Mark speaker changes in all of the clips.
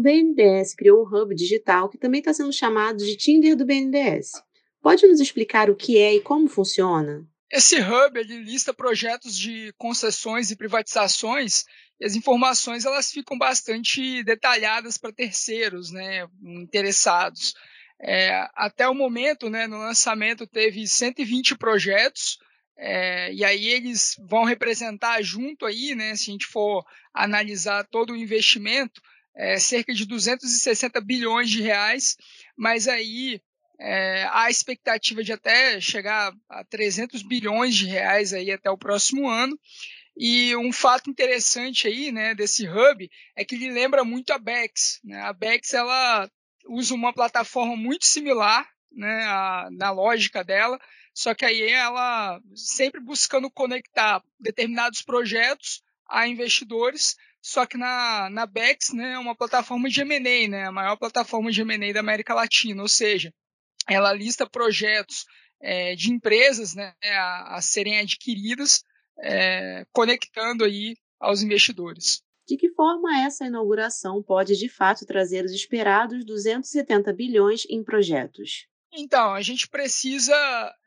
Speaker 1: O BNDES criou um hub digital que também está sendo chamado de Tinder do BNDES. Pode nos explicar o que é e como funciona?
Speaker 2: Esse hub ele lista projetos de concessões e privatizações e as informações elas ficam bastante detalhadas para terceiros, né, interessados. É, até o momento, né, no lançamento teve 120 projetos é, e aí eles vão representar junto aí, né, se a gente for analisar todo o investimento, é, cerca de 260 bilhões de reais, mas aí é, há expectativa de até chegar a 300 bilhões de reais aí até o próximo ano. E um fato interessante aí, né, desse hub é que ele lembra muito a Bex. Né? A Bex ela usa uma plataforma muito similar, né, a, na lógica dela, só que aí ela sempre buscando conectar determinados projetos a investidores, só que na, na Bex, né, é uma plataforma de M&A, né, a maior plataforma de M&A da América Latina, ou seja, ela lista projetos é, de empresas né, a, a serem adquiridas, é, conectando aí aos investidores.
Speaker 1: De que forma essa inauguração pode de fato trazer os esperados 270 bilhões em projetos?
Speaker 2: Então, a gente precisa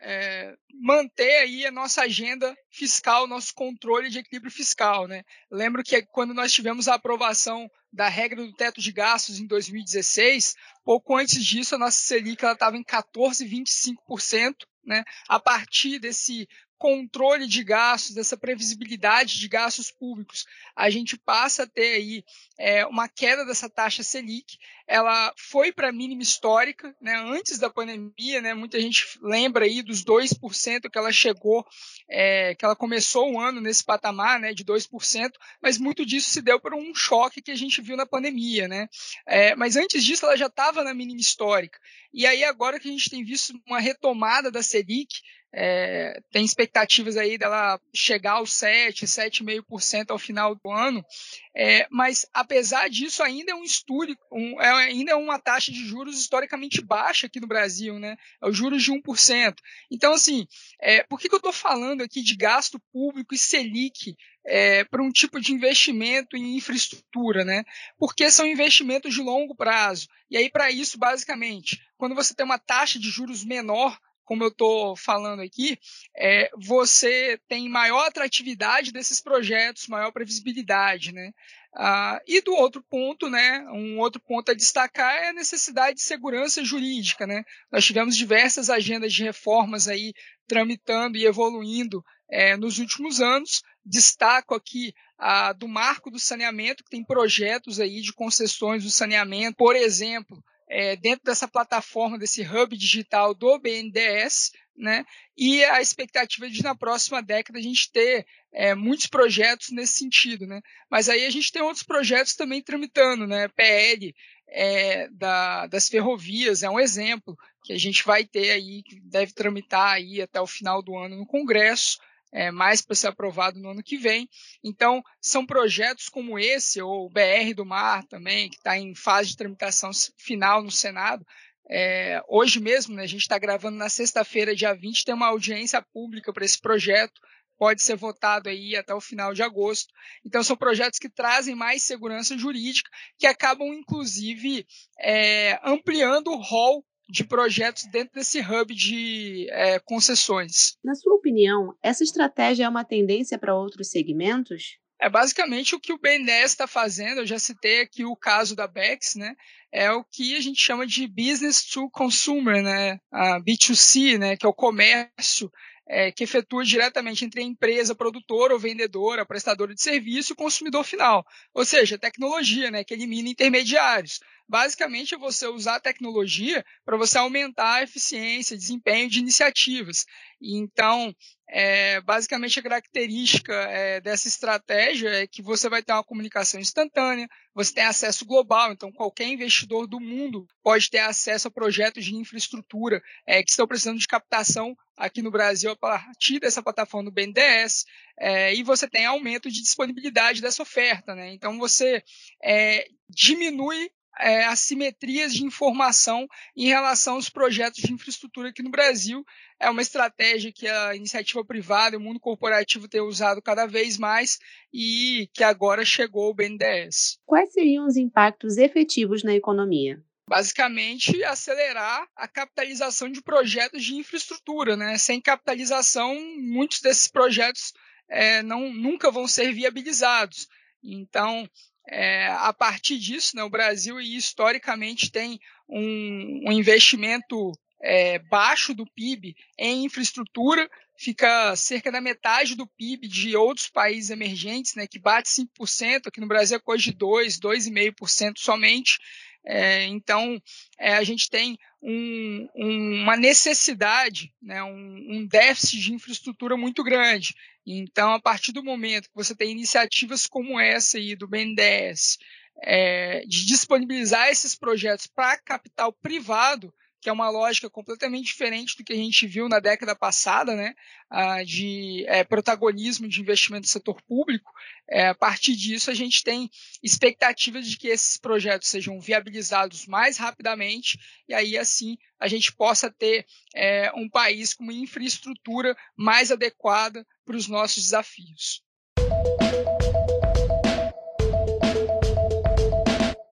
Speaker 2: é, manter aí a nossa agenda fiscal, nosso controle de equilíbrio fiscal. Né? Lembro que quando nós tivemos a aprovação da regra do teto de gastos em 2016, pouco antes disso a nossa Selic estava em 14,25%. Né? A partir desse controle de gastos, dessa previsibilidade de gastos públicos, a gente passa a ter aí é, uma queda dessa taxa Selic. Ela foi para a mínima histórica, né, antes da pandemia, né, muita gente lembra aí dos 2% que ela chegou, é, que ela começou o ano nesse patamar né, de 2%, mas muito disso se deu por um choque que a gente viu na pandemia. Né? É, mas antes disso ela já estava na mínima histórica. E aí agora que a gente tem visto uma retomada da Selic, é, tem expectativas aí dela chegar aos 7, 7,5% ao final do ano, é, mas apesar disso ainda é um estudo, um, é, ainda é uma taxa de juros historicamente baixa aqui no Brasil, né? É os juros de 1%. Então, assim, é, por que, que eu estou falando aqui de gasto público e Selic é, para um tipo de investimento em infraestrutura, né? Porque são investimentos de longo prazo. E aí, para isso, basicamente, quando você tem uma taxa de juros menor como eu estou falando aqui, é, você tem maior atratividade desses projetos, maior previsibilidade, né? Ah, e do outro ponto, né, um outro ponto a destacar é a necessidade de segurança jurídica, né? Nós tivemos diversas agendas de reformas aí tramitando e evoluindo é, nos últimos anos. Destaco aqui a do marco do saneamento, que tem projetos aí de concessões do saneamento, por exemplo, é, dentro dessa plataforma, desse hub digital do BNDES, né? E a expectativa de na próxima década a gente ter é, muitos projetos nesse sentido, né? Mas aí a gente tem outros projetos também tramitando, né? PL é, da, das ferrovias é um exemplo que a gente vai ter aí, que deve tramitar aí até o final do ano no Congresso é, mais para ser aprovado no ano que vem. Então, são projetos como esse, ou o BR do Mar também, que está em fase de tramitação final no Senado. É, hoje mesmo, né, a gente está gravando na sexta-feira, dia 20, tem uma audiência pública para esse projeto. Pode ser votado aí até o final de agosto. Então, são projetos que trazem mais segurança jurídica, que acabam, inclusive, é, ampliando o rol de projetos dentro desse hub de é, concessões.
Speaker 1: Na sua opinião, essa estratégia é uma tendência para outros segmentos?
Speaker 2: É basicamente o que o BNDES está fazendo. Eu já citei aqui o caso da Bex, né? É o que a gente chama de business to consumer, né? A B2C, né? Que é o comércio é, que efetua diretamente entre a empresa produtora ou vendedora, prestadora de serviço e o consumidor final. Ou seja, tecnologia, né? Que elimina intermediários basicamente é você usar a tecnologia para você aumentar a eficiência, desempenho de iniciativas. Então, é, basicamente a característica é, dessa estratégia é que você vai ter uma comunicação instantânea, você tem acesso global, então qualquer investidor do mundo pode ter acesso a projetos de infraestrutura é, que estão precisando de captação aqui no Brasil a partir dessa plataforma do BNDES, é, e você tem aumento de disponibilidade dessa oferta. Né? Então você é, diminui é, assimetrias de informação em relação aos projetos de infraestrutura aqui no Brasil. É uma estratégia que a iniciativa privada e o mundo corporativo têm usado cada vez mais e que agora chegou o BNDES.
Speaker 1: Quais seriam os impactos efetivos na economia?
Speaker 2: Basicamente acelerar a capitalização de projetos de infraestrutura. Né? Sem capitalização, muitos desses projetos é, não, nunca vão ser viabilizados. Então, é, a partir disso, né, o Brasil historicamente tem um, um investimento é, baixo do PIB em infraestrutura, fica cerca da metade do PIB de outros países emergentes, né, que bate 5%, aqui no Brasil é coisa de 2%, 2,5% somente. É, então, é, a gente tem um, um, uma necessidade, né, um, um, déficit de infraestrutura muito grande. Então, a partir do momento que você tem iniciativas como essa aí do BNDES, é, de disponibilizar esses projetos para capital privado, que é uma lógica completamente diferente do que a gente viu na década passada, né, de é, protagonismo de investimento do setor público. É, a partir disso, a gente tem expectativas de que esses projetos sejam viabilizados mais rapidamente e aí, assim, a gente possa ter é, um país com uma infraestrutura mais adequada para os nossos desafios.